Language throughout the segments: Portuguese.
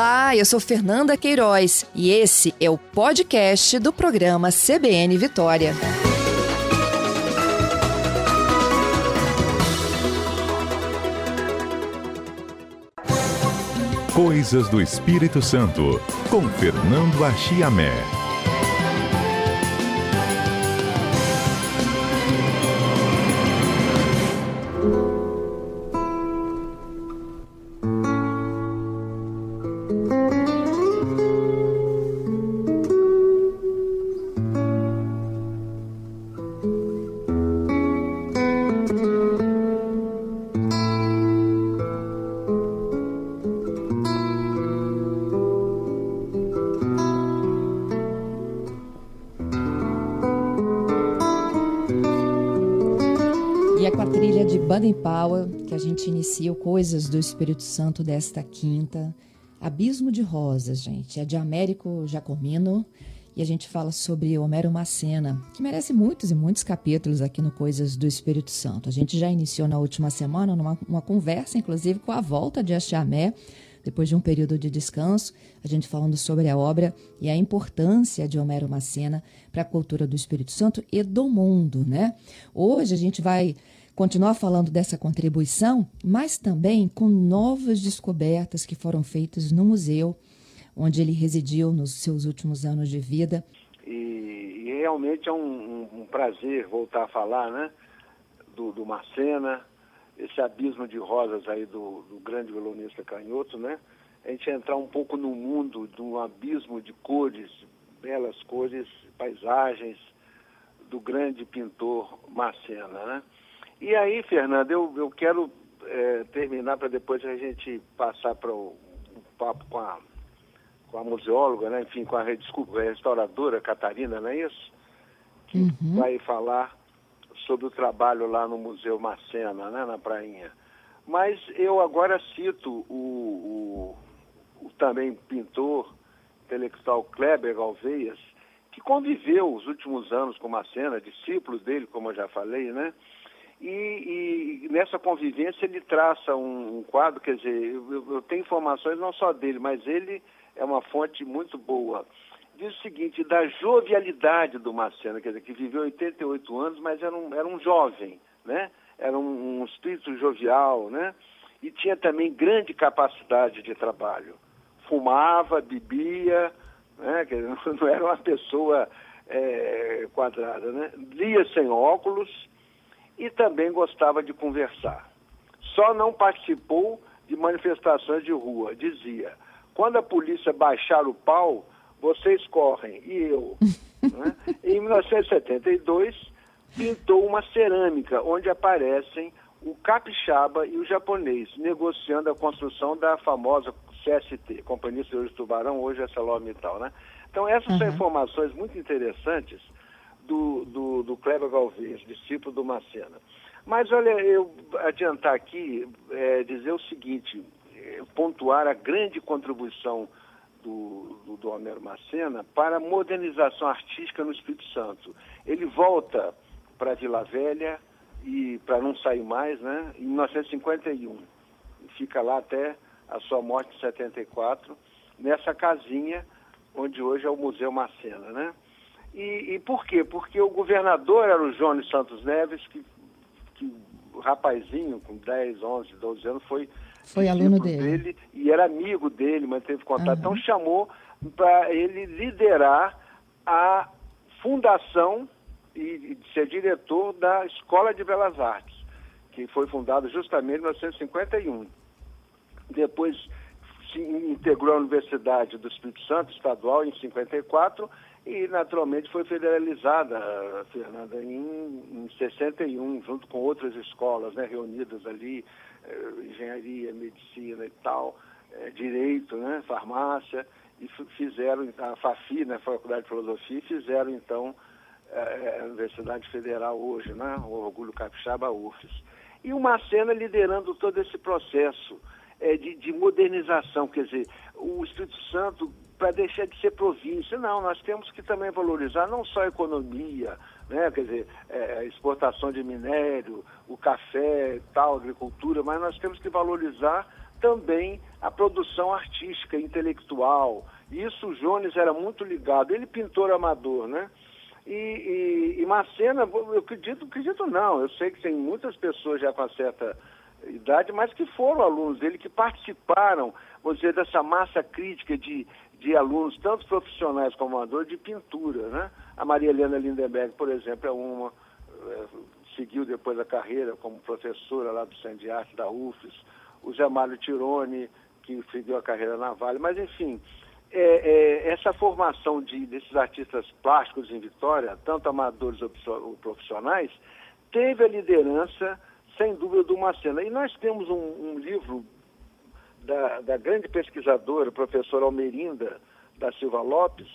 Olá, eu sou Fernanda Queiroz e esse é o podcast do programa CBN Vitória. Coisas do Espírito Santo, com Fernando Achiamé. Baden Powell, que a gente inicia o Coisas do Espírito Santo desta quinta. Abismo de Rosas, gente. É de Américo Jacomino. E a gente fala sobre Homero Macena, que merece muitos e muitos capítulos aqui no Coisas do Espírito Santo. A gente já iniciou na última semana numa uma conversa, inclusive, com a volta de Axiamé, depois de um período de descanso, a gente falando sobre a obra e a importância de Homero Macena para a cultura do Espírito Santo e do mundo, né? Hoje a gente vai continuar falando dessa contribuição, mas também com novas descobertas que foram feitas no museu onde ele residiu nos seus últimos anos de vida. E, e realmente é um, um, um, prazer voltar a falar, né, do, do Marcena, esse abismo de rosas aí do, do grande violonista Canhoto, né? A gente entrar um pouco no mundo um abismo de cores, belas cores, paisagens do grande pintor Marcena, né? E aí, Fernando, eu, eu quero é, terminar para depois a gente passar para o, o, papo com a, com a museóloga, né? enfim, com a, desculpa, a restauradora Catarina, não é isso? Que uhum. vai falar sobre o trabalho lá no Museu Macena, né? na Prainha. Mas eu agora cito o, o, o também pintor intelectual Kleber Galveias, que conviveu os últimos anos com Macena, discípulos dele, como eu já falei, né? E, e, nessa convivência ele traça um, um quadro, quer dizer, eu, eu, tenho informações não só dele, mas ele é uma fonte muito boa. Diz o seguinte, da jovialidade do Marcelo, quer dizer, que viveu 88 anos, mas era um, era um jovem, né? Era um, um espírito jovial, né? E tinha também grande capacidade de trabalho. Fumava, bebia, né? Quer dizer, não era uma pessoa é, quadrada, né? Lia sem óculos, e também gostava de conversar. Só não participou de manifestações de rua. Dizia: quando a polícia baixar o pau, vocês correm, e eu. né? Em 1972, pintou uma cerâmica onde aparecem o capixaba e o japonês negociando a construção da famosa CST, Companhia Senhores Tubarão, hoje é Salomita, né? Então essas uhum. são informações muito interessantes do, do, do Kleber Galvez, discípulo do Macena. Mas olha, eu adiantar aqui, é, dizer o seguinte, é, pontuar a grande contribuição do, do, do Homero Macena para a modernização artística no Espírito Santo. Ele volta para Vila Velha e para não sair mais, né, em 1951. Fica lá até a sua morte em 74, nessa casinha onde hoje é o Museu Macena, né? E, e, por quê? Porque o governador era o Jones Santos Neves, que, que o rapazinho com 10, 11, 12 anos foi, foi aluno dele. dele. e era amigo dele, manteve contato. Uhum. Então chamou para ele liderar a fundação e, e ser diretor da Escola de Belas Artes, que foi fundada justamente em 1951. Depois se integrou à Universidade do Espírito Santo, estadual, em 54, e naturalmente foi federalizada, Fernanda, em, em 61, junto com outras escolas né, reunidas ali, eh, engenharia, medicina e tal, eh, direito, né, farmácia, e fizeram a FAFI, né, Faculdade de Filosofia, fizeram então eh, a Universidade Federal hoje, né, o Orgulho Capixaba UFES. E o Macena liderando todo esse processo eh, de, de modernização, quer dizer, o Espírito Santo para deixar de ser província. Não, nós temos que também valorizar não só a economia, né, quer dizer, é, a exportação de minério, o café, tal, agricultura, mas nós temos que valorizar também a produção artística, intelectual. Isso o Jones era muito ligado. Ele pintor amador, né? E, e, e Macena, eu acredito, acredito não, eu sei que tem muitas pessoas já com certa idade, mas que foram alunos dele, que participaram, vou dizer, dessa massa crítica de, de alunos, tanto profissionais como amadores, de pintura, né? A Maria Helena Lindenberg, por exemplo, é uma, é, seguiu depois a carreira como professora lá do Centro de Arte da UFES, o Zé Mário Tironi, que seguiu a carreira na Vale, mas enfim, é, é, essa formação de, desses artistas plásticos em Vitória, tanto amadores ou profissionais, teve a liderança, sem dúvida, do Macena. E nós temos um, um livro da, da, grande pesquisadora, professora Almerinda da Silva Lopes,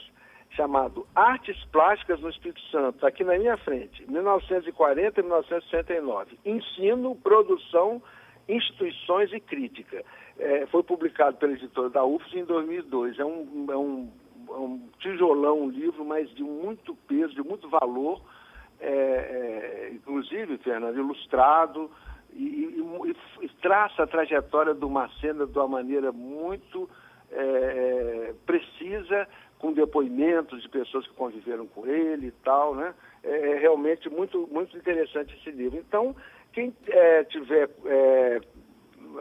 chamado Artes Plásticas no Espírito Santo, aqui na minha frente, 1940 e 1969. Ensino, produção, instituições e crítica é, foi publicado pela editora da UFS em 2002. É um, é um, é um tijolão, um livro, mas de muito peso, de muito valor, é, é, inclusive, Fernando, ilustrado, e, e, e, traça a trajetória do Macena de uma maneira muito é, é, precisa, com depoimentos de pessoas que conviveram com ele e tal, né? É, realmente muito, muito interessante esse livro. Então, quem é, tiver é,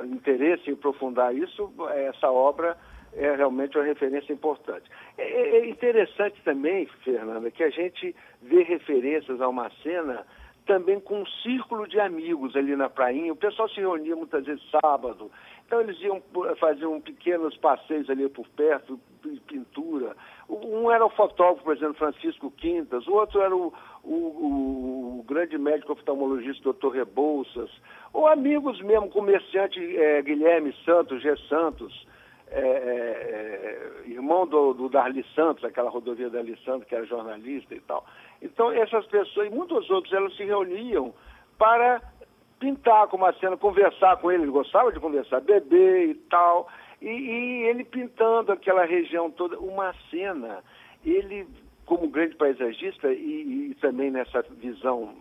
interesse em aprofundar isso, essa obra é realmente uma referência importante. É, é, é interessante também, Fernanda, que a gente vê referências a uma cena também com um círculo de amigos ali na prainha. O pessoal se reunia muitas vezes sábado, então eles iam fazer um pequenos passeios ali por perto, pintura. Um era o fotógrafo, por exemplo, Francisco Quintas, o outro era o, o, o grande médico oftalmologista, doutor Rebouças, ou amigos mesmo, comerciante é, Guilherme Santos, G. Santos, é, é, irmão do, do Darli Santos, aquela rodovia Darli Santos, que era jornalista e tal. Então, essas pessoas e muitos outros, elas se reuniam para pintar com cena, conversar com ele, ele gostava de conversar, beber e tal. E, e ele pintando aquela região toda, uma cena, ele, como grande paisagista e, e também nessa visão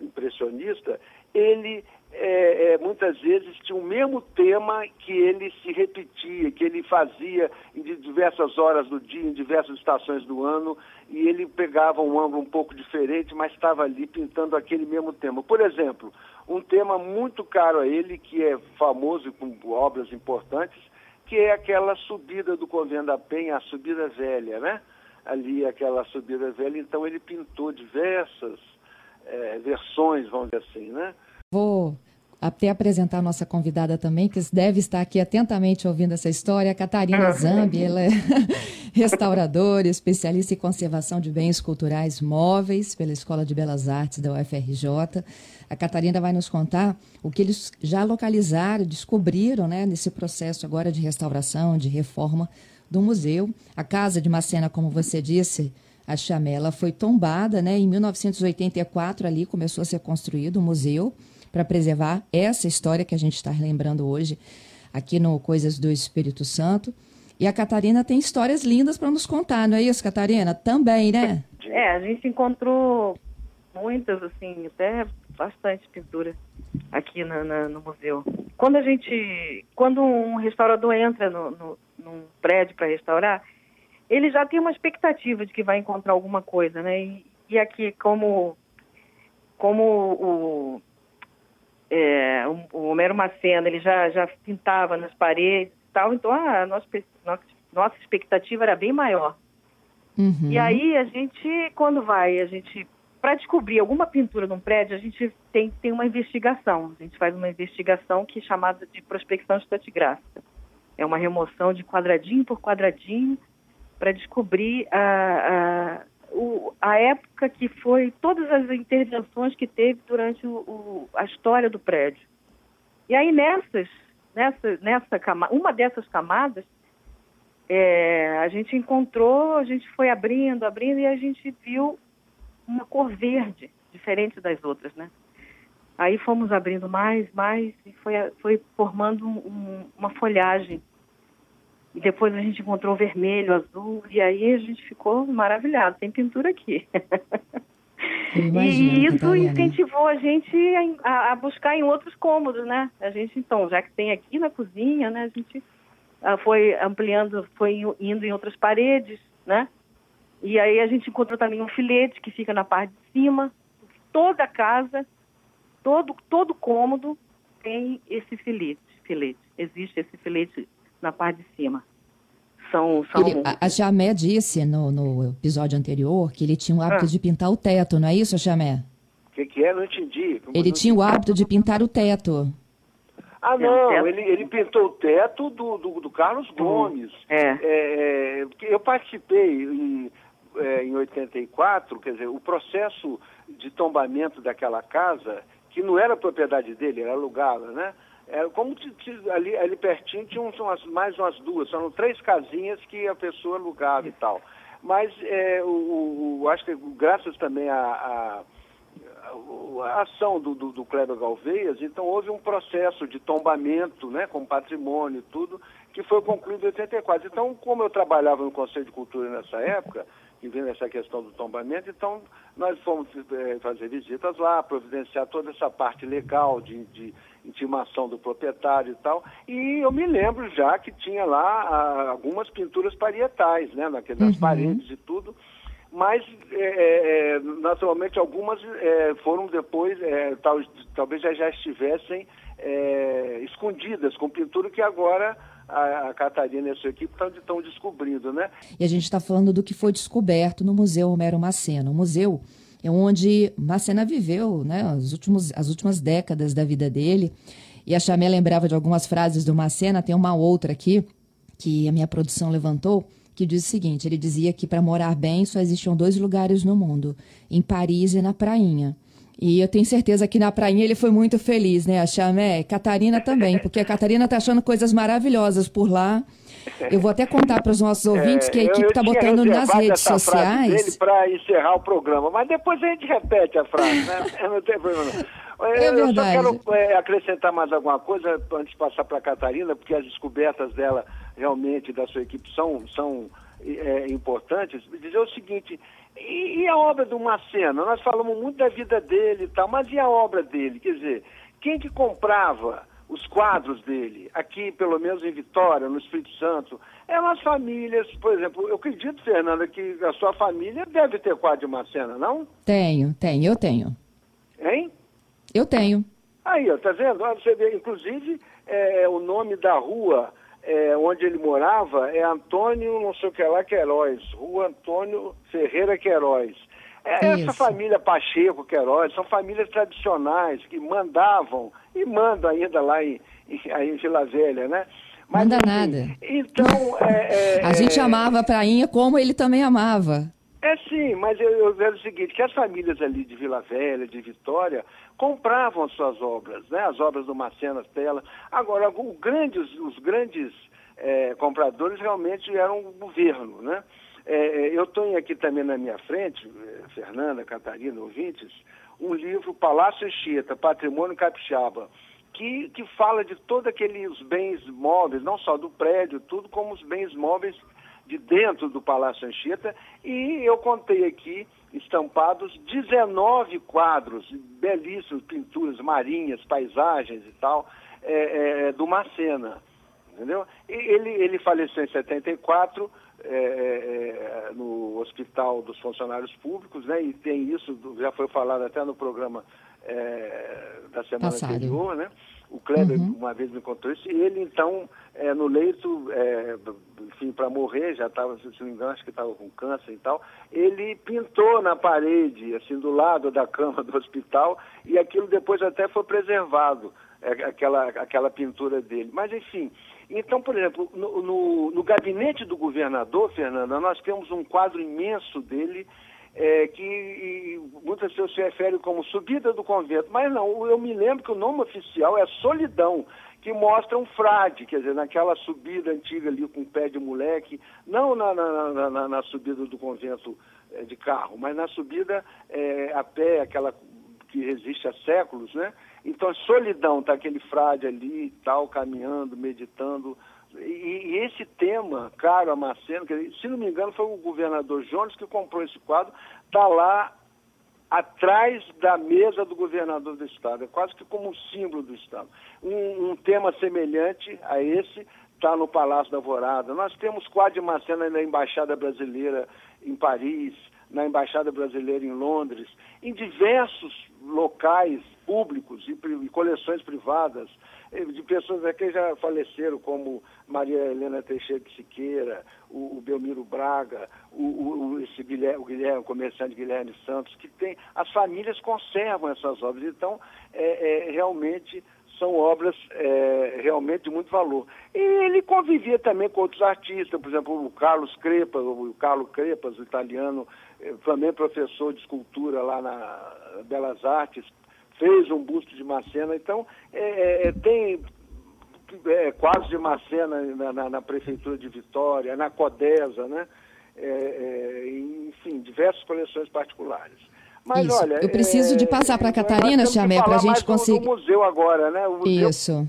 impressionista, ele é, é, muitas vezes tinha o mesmo tema que ele se repetia, que ele fazia em diversas horas do dia, em diversas estações do ano, e ele pegava um ângulo um pouco diferente, mas estava ali pintando aquele mesmo tema. Por exemplo, um tema muito caro a ele, que é famoso com obras importantes, que é aquela subida do Convento da Penha, a subida velha, né? Ali, aquela subida velha. Então, ele pintou diversas é, versões, vamos dizer assim, né? Vou até apresentar a nossa convidada também, que deve estar aqui atentamente ouvindo essa história, a Catarina Zambi. Ela é restauradora, especialista em conservação de bens culturais móveis pela Escola de Belas Artes da UFRJ. A Catarina vai nos contar o que eles já localizaram, descobriram né, nesse processo agora de restauração, de reforma do museu. A Casa de Macena, como você disse, a Chamela foi tombada, né? Em 1984 ali começou a ser construído o um museu para preservar essa história que a gente está lembrando hoje aqui no Coisas do Espírito Santo. E a Catarina tem histórias lindas para nos contar, não é isso, Catarina? Também, né? É, a gente encontrou muitas, assim, até bastante pintura aqui na, na, no museu. Quando a gente, quando um restaurador entra no, no, num prédio para restaurar, ele já tem uma expectativa de que vai encontrar alguma coisa, né? E, e aqui, como, como o, é, o, Homero Macena, ele já, já pintava nas paredes e tal, então a nossa, nossa expectativa era bem maior. Uhum. E aí a gente, quando vai, a gente, para descobrir alguma pintura num prédio, a gente tem, tem uma investigação. A gente faz uma investigação que é chamada de prospecção estratigráfica. É uma remoção de quadradinho por quadradinho para descobrir a, a o, a época que foi todas as intervenções que teve durante o, o, a história do prédio. E aí nessas, nessa, nessa camada, uma dessas camadas, é, a gente encontrou, a gente foi abrindo, abrindo e a gente viu uma cor verde, diferente das outras, né? Aí fomos abrindo mais, mais e foi, foi formando um, uma folhagem e depois a gente encontrou vermelho, azul, e aí a gente ficou maravilhado. Tem pintura aqui. Imagino, e isso Catarina. incentivou a gente a, a, buscar em outros cômodos, né? A gente, então, já que tem aqui na cozinha, né? A gente ah, foi ampliando, foi indo em outras paredes, né? E aí a gente encontrou também um filete que fica na parte de cima. Toda a casa, todo, todo cômodo tem esse filete, filete. Existe esse filete na parte de cima. São, são... Ele, a, Jamé disse no, no, episódio anterior que ele tinha o hábito ah. de pintar o teto, não é isso, Jamé? O que, que é? Não entendi. Ele não tinha o hábito de pintar o teto. Ah, não, ele, ele pintou o teto do, do, do Carlos Gomes. É. é, é eu participei em, é, em 84, quer dizer, o processo de tombamento daquela casa, que não era propriedade dele, era alugada, né? É, como ali, ali pertinho tinha umas, mais umas duas, são três casinhas que a pessoa alugava e tal. Mas é, o, o, acho que graças também à ação do, do, do Kleber Galveias, então houve um processo de tombamento né, com patrimônio e tudo, que foi concluído em 84. Então, como eu trabalhava no Conselho de Cultura nessa época, que vem essa questão do tombamento. Então, nós fomos é, fazer visitas lá, providenciar toda essa parte legal de, de, intimação do proprietário e tal. E eu me lembro já que tinha lá a, algumas pinturas parietais, né, naquelas uhum. paredes e tudo. Mas, é, é, naturalmente, algumas foram depois, tal, talvez já, já estivessem escondidas com pintura que agora a, a Catarina e a sua equipe estão descobrindo, né? E a gente está falando do que foi descoberto no Museu Homero Macena. O museu é onde Macena viveu né, as, últimos, as últimas décadas da vida dele. E a Chamé lembrava de algumas frases do Macena, tem uma outra aqui que a minha produção levantou, que diz o seguinte: ele dizia que para morar bem só existiam dois lugares no mundo, em Paris e na Prainha. E eu tenho certeza que na prainha ele foi muito feliz, né, a Chamé? Catarina também, porque a Catarina está achando coisas maravilhosas por lá. Eu vou até contar para os nossos é, ouvintes é, que a equipe está botando nas redes sociais. para encerrar o programa, mas depois a gente repete a frase, né? Não tem problema. É eu só quero é, acrescentar mais alguma coisa antes de passar para a Catarina, porque as descobertas dela realmente da sua equipe são, são é, importantes. Dizer o seguinte, e, e, a obra do Macena? Nós falamos muito da vida dele e tal, mas e a obra dele? Quer dizer, quem que comprava os quadros dele, aqui pelo menos em Vitória, no Espírito Santo, eram as famílias, por exemplo, eu acredito, Fernanda, que a sua família deve ter quadro de Macena, não? Tenho, tenho, eu tenho. Hein? Eu tenho. Aí, ó, tá vendo? Você vê, inclusive, é, o nome da rua é, onde ele morava é Antônio, não sei o que lá, Queiroz, Rua Antônio Ferreira Queiroz. É, essa família Pacheco Queiroz são famílias tradicionais que mandavam e mandam ainda lá em, em, em Vila Velha, né? Mas, Manda assim, nada. Então. É, é, a gente é, amava a prainha como ele também amava. É sim, mas eu, eu vejo o seguinte, que as famílias ali de Vila Velha, de Vitória, compravam as suas obras, né? as obras do Macena Tela. Agora, grandes, os grandes é, compradores realmente eram o governo. Né? É, é eu tenho aqui também na minha frente, é, Fernanda, Catarina, ouvintes, um livro Palácio Anchieta, Patrimônio Capixaba, que, que fala de todos aqueles bens móveis, não só do prédio, tudo, como os bens móveis de dentro do Palácio Anchieta. E eu contei aqui estampados 19 quadros, belíssimos, pinturas marinhas, paisagens e tal, é, é, do Macena. Entendeu? E ele, ele faleceu em 74 é, é, no Hospital dos Funcionários Públicos, né? E tem isso, já foi falado até no programa é, da semana Passado. anterior, né? O Kleber uhum. uma vez me contou isso, e ele então, é, no leito, é, enfim, para morrer, já estava, se não me engano, acho que estava com câncer e tal, ele pintou na parede, assim, do lado da cama do hospital, e aquilo depois até foi preservado, é, aquela, aquela pintura dele. Mas, enfim, então, por exemplo, no, no, no gabinete do governador, Fernanda, nós temos um quadro imenso dele, é, que muitas pessoas se referem como subida do convento, mas não, eu me lembro que o nome oficial é Solidão, que mostra um frade, quer dizer, naquela subida antiga ali com o pé de moleque, não na, na, na, na subida do convento é, de carro, mas na subida é, a pé, aquela que existe há séculos, né? Então, solidão, tá aquele frade ali e tal, caminhando, meditando, e, e, esse tema, caro a Marceno, que, se não me engano, foi o governador Jones que comprou esse quadro, está lá atrás da mesa do governador do estado, é quase que como um símbolo do estado. Um, um tema semelhante a esse está no Palácio da Alvorada. Nós temos quadro de Macena na Embaixada Brasileira em Paris, na Embaixada Brasileira em Londres, em diversos locais públicos e, e coleções privadas de pessoas que já faleceram, como Maria Helena Teixeira de Siqueira, o, o Belmiro Braga, o, o, esse Guilherme, o Guilherme, o comerciante Guilherme Santos, que tem, as famílias conservam essas obras. Então, é, é realmente são obras é, realmente de muito valor. E ele convivia também com outros artistas, por exemplo, o Carlos Crepas, o Carlo Crepas, o italiano, eh, também professor de escultura lá na Belas Artes, fez um busto de Macena. Então, é, é, tem é, quadros de Macena na, na, na, Prefeitura de Vitória, na Codesa, né? enfim, diversas coleções particulares. Mas Isso. olha. Eu preciso é, de passar para a Catarina, Chamé, para a gente conseguir. O museu agora, né? O museu Isso.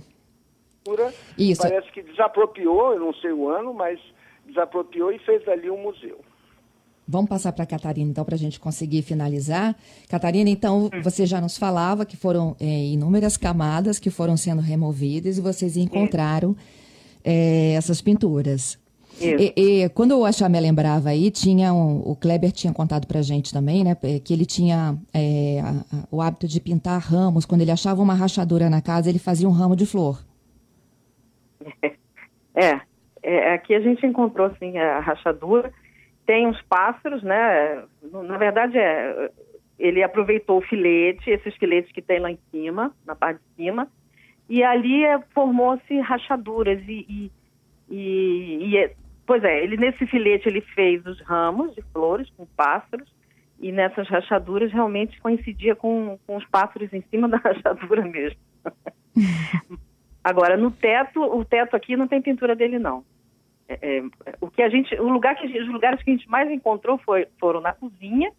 Isso. Parece que desapropriou, eu não sei o ano, mas desapropriou e fez ali um museu. Vamos passar para a Catarina, então, para a gente conseguir finalizar. Catarina, então, hum. você já nos falava que foram é, inúmeras camadas que foram sendo removidas e vocês encontraram é, essas pinturas. E, e, quando a Chamé lembrava aí, tinha um, o Kleber tinha contado pra gente também, né? Que ele tinha é, a, a, o hábito de pintar ramos. Quando ele achava uma rachadura na casa, ele fazia um ramo de flor. É, é aqui a gente encontrou assim a rachadura. Tem uns pássaros, né? Na verdade, é, ele aproveitou o filete, esses filetes que tem lá em cima, na parte de cima, e ali é, formou-se rachaduras e, e, e, e é, Pois é, ele nesse filete ele fez os ramos de flores com pássaros e nessas rachaduras realmente coincidia com, com os pássaros em cima da rachadura mesmo. Agora no teto, o teto aqui não tem pintura dele não. É, é, o que a gente, o lugar que os lugares que a gente mais encontrou foi, foram na cozinha,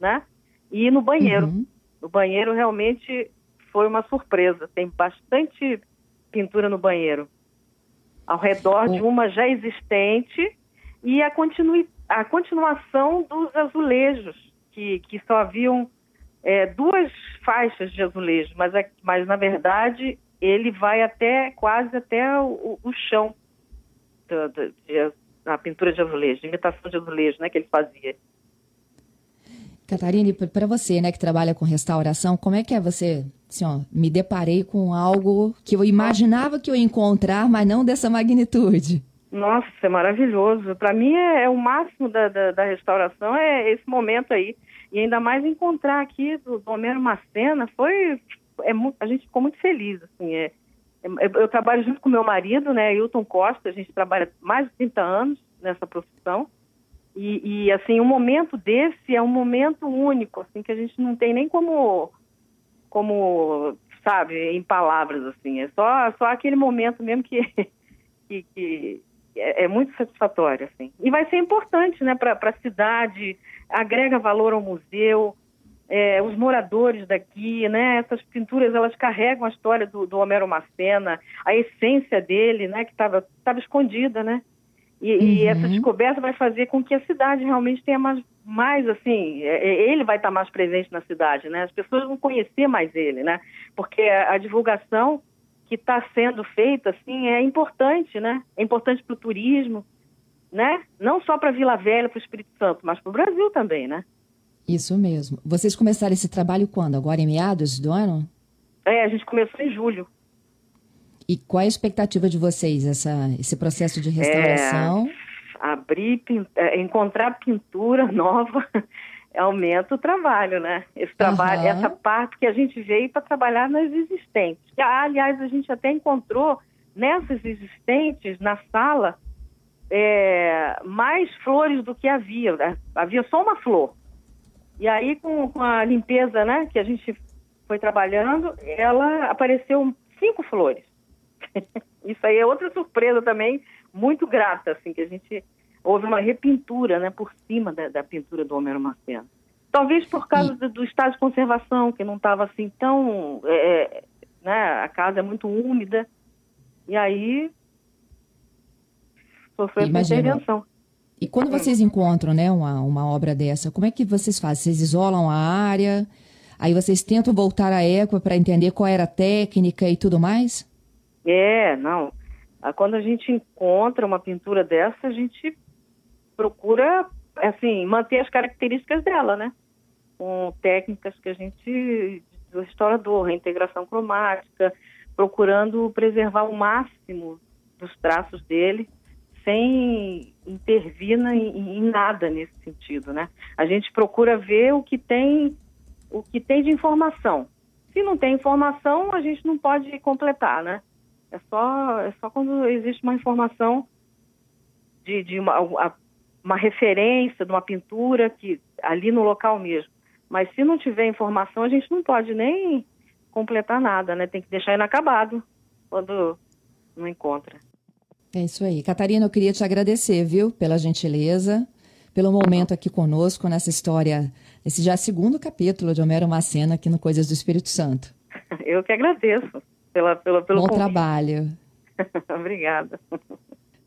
né? E no banheiro. Uhum. No banheiro realmente foi uma surpresa. Tem bastante pintura no banheiro ao redor de uma já existente e a, continui, a continuação dos azulejos, que, que só haviam é, duas faixas de azulejos, mas, é, mas na verdade ele vai até quase até o, o chão da, da, pintura de azulejo, de imitação de azulejo né, que ele fazia. Catarina, para você, né, que trabalha com restauração, como é que é você, assim, ó, me deparei com algo que eu imaginava que eu ia encontrar, mas não dessa magnitude? Nossa, é maravilhoso. Para mim é, é, o máximo da, da, da, restauração é esse momento aí. E ainda mais encontrar aqui do, do Homero Macena foi é, a gente ficou muito feliz, assim. É, é, eu trabalho junto com meu marido, né, Hilton Costa. A gente trabalha mais de 30 anos nessa profissão. E, e, assim, um momento desse é um momento único, assim, que a gente não tem nem como, como sabe, em palavras, assim. É só, só aquele momento mesmo que, que, que é, é, muito satisfatório, assim. E vai ser importante, né, para a cidade, agrega valor ao museu, é, os moradores daqui, né, essas pinturas, elas carregam a história do, do Homero Macena, a essência dele, né, que estava escondida, né, e, uhum. e, essa descoberta vai fazer com que a cidade realmente tenha mais, mais assim, é, é, ele vai estar mais presente na cidade, né? As pessoas vão conhecer mais ele, né? Porque a, a divulgação que está sendo feita, assim, é importante, né? É importante para o turismo, né? Não só para Vila Velha, para o Espírito Santo, mas para o Brasil também, né? Isso mesmo. Vocês começaram esse trabalho quando? Agora em meados do ano? É, a gente começou em julho. E qual é a expectativa de vocês, essa, esse processo de restauração? É, abrir, é, encontrar pintura nova aumenta o trabalho, né? Esse trabalho, uhum. essa parte que a gente veio para trabalhar nas existentes. Que, aliás, a gente até encontrou nessas existentes, na sala, é, mais flores do que havia. Né? Havia só uma flor. E aí, com, com, a limpeza né, que a gente foi trabalhando, ela apareceu cinco flores. Isso aí é outra surpresa também, muito grata, assim, que a gente houve uma repintura, né, por cima da, da pintura do Homero Marcelo. Talvez por causa do, do estado de conservação, que não estava assim tão, é, é, né, a casa é muito úmida, e aí sofreu essa intervenção. E quando vocês encontram né, uma, uma obra dessa, como é que vocês fazem? Vocês isolam a área, aí vocês tentam voltar à época para entender qual era a técnica e tudo mais? É, não. Ah, quando a gente encontra uma pintura dessa, a gente procura, assim, manter as características dela, né? Com técnicas que a gente, do restaurador, reintegração cromática, procurando preservar o máximo dos traços dele, sem intervir em, em nada nesse sentido, né? A gente procura ver o que tem, o que tem de informação. Se não tem informação, a gente não pode completar, né? É só, é só quando existe uma informação de, de uma, uma referência de uma pintura que ali no local mesmo. Mas se não tiver informação, a gente não pode nem completar nada, né? Tem que deixar inacabado quando não encontra. É isso aí. Catarina, eu queria te agradecer, viu, pela gentileza, pelo momento aqui conosco nessa história, esse já segundo capítulo de Homero Macena aqui no Coisas do Espírito Santo. Eu que agradeço pela, pela, pelo Bom convite. trabalho. Obrigada.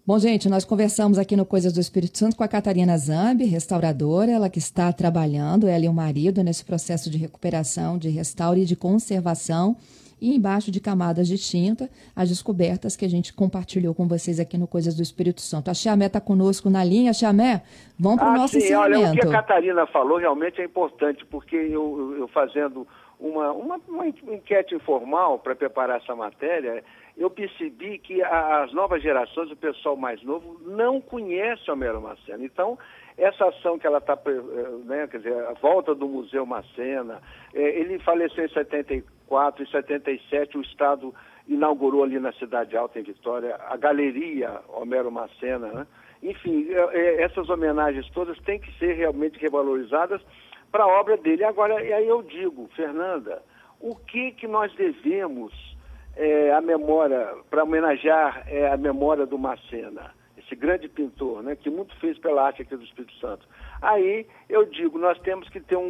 Bom, gente, nós conversamos aqui no Coisas do Espírito Santo com a Catarina Zambi, restauradora, ela que está trabalhando, ela e o marido, nesse processo de recuperação, de restauro e de conservação e embaixo de camadas de tinta, as descobertas que a gente compartilhou com vocês aqui no Coisas do Espírito Santo. A Chiamé está conosco na linha. Chiamé, vamos para o ah, nosso sim. Olha, o que a Catarina falou realmente é importante, porque eu, eu fazendo uma, uma, uma enquete informal para preparar essa matéria, eu percebi que as novas gerações, o pessoal mais novo, não conhece Homero Macena. Então, essa ação que ela está, eh, né, quer dizer, a volta do Museu Macena, é, ele faleceu em 74, em 77 o Estado inaugurou ali na Cidade Alta, em Vitória, a Galeria Homero Macena, né? Enfim, é, essas homenagens todas têm que ser realmente revalorizadas para a obra dele. Agora, aí eu digo, Fernanda, o que que nós devemos é, a memória, para homenagear é, a memória do Macena? esse grande pintor, né, que muito fez pela arte aqui do Espírito Santo. Aí eu digo, nós temos que ter um,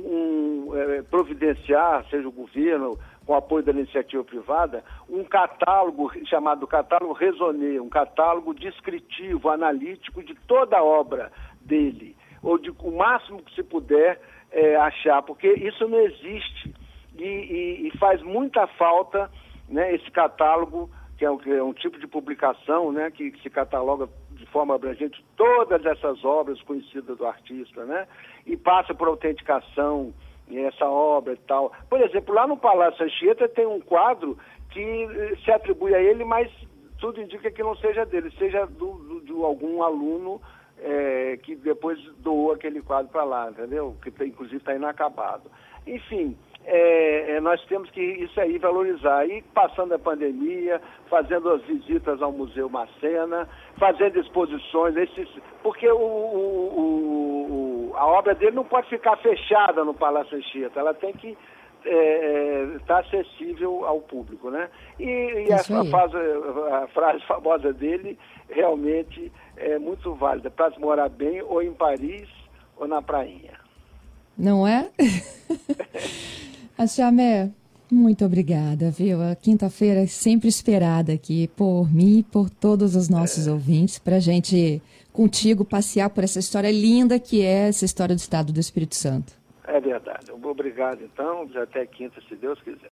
um é, providenciar, seja o governo, com apoio da iniciativa privada, um catálogo chamado catálogo Raisonné, um catálogo descritivo, analítico de toda a obra dele, ou de o máximo que se puder é, achar, porque isso não existe e, e, e faz muita falta né, esse catálogo que é um, que é um, tipo de publicação né, que, que se cataloga de forma abrangente todas essas obras conhecidas do artista, né? E passa por autenticação essa obra e tal. Por exemplo, lá no Palácio Anchieta tem um quadro que eh, se atribui a ele, mas tudo indica que não seja dele, seja do, de algum aluno é, que depois doou aquele quadro para lá, entendeu? Que inclusive está inacabado. Enfim, é, nós temos que isso aí valorizar. E passando a pandemia, fazendo as visitas ao Museu Macena, fazendo exposições, esses, porque o, o, o, a obra dele não pode ficar fechada no Palácio Anchieta, ela tem que estar é, é tá acessível ao público, né? E, e a, a, frase, a, frase, famosa dele realmente é muito válida, para morar bem ou em Paris ou na prainha. Não é? A Chamé, muito obrigada, viu? A quinta-feira é sempre esperada aqui por mim e por todos os nossos é. ouvintes, para a gente, contigo, passear por essa história linda que é essa história do Estado do Espírito Santo. É verdade. Obrigado, então. Até quinta, se Deus quiser.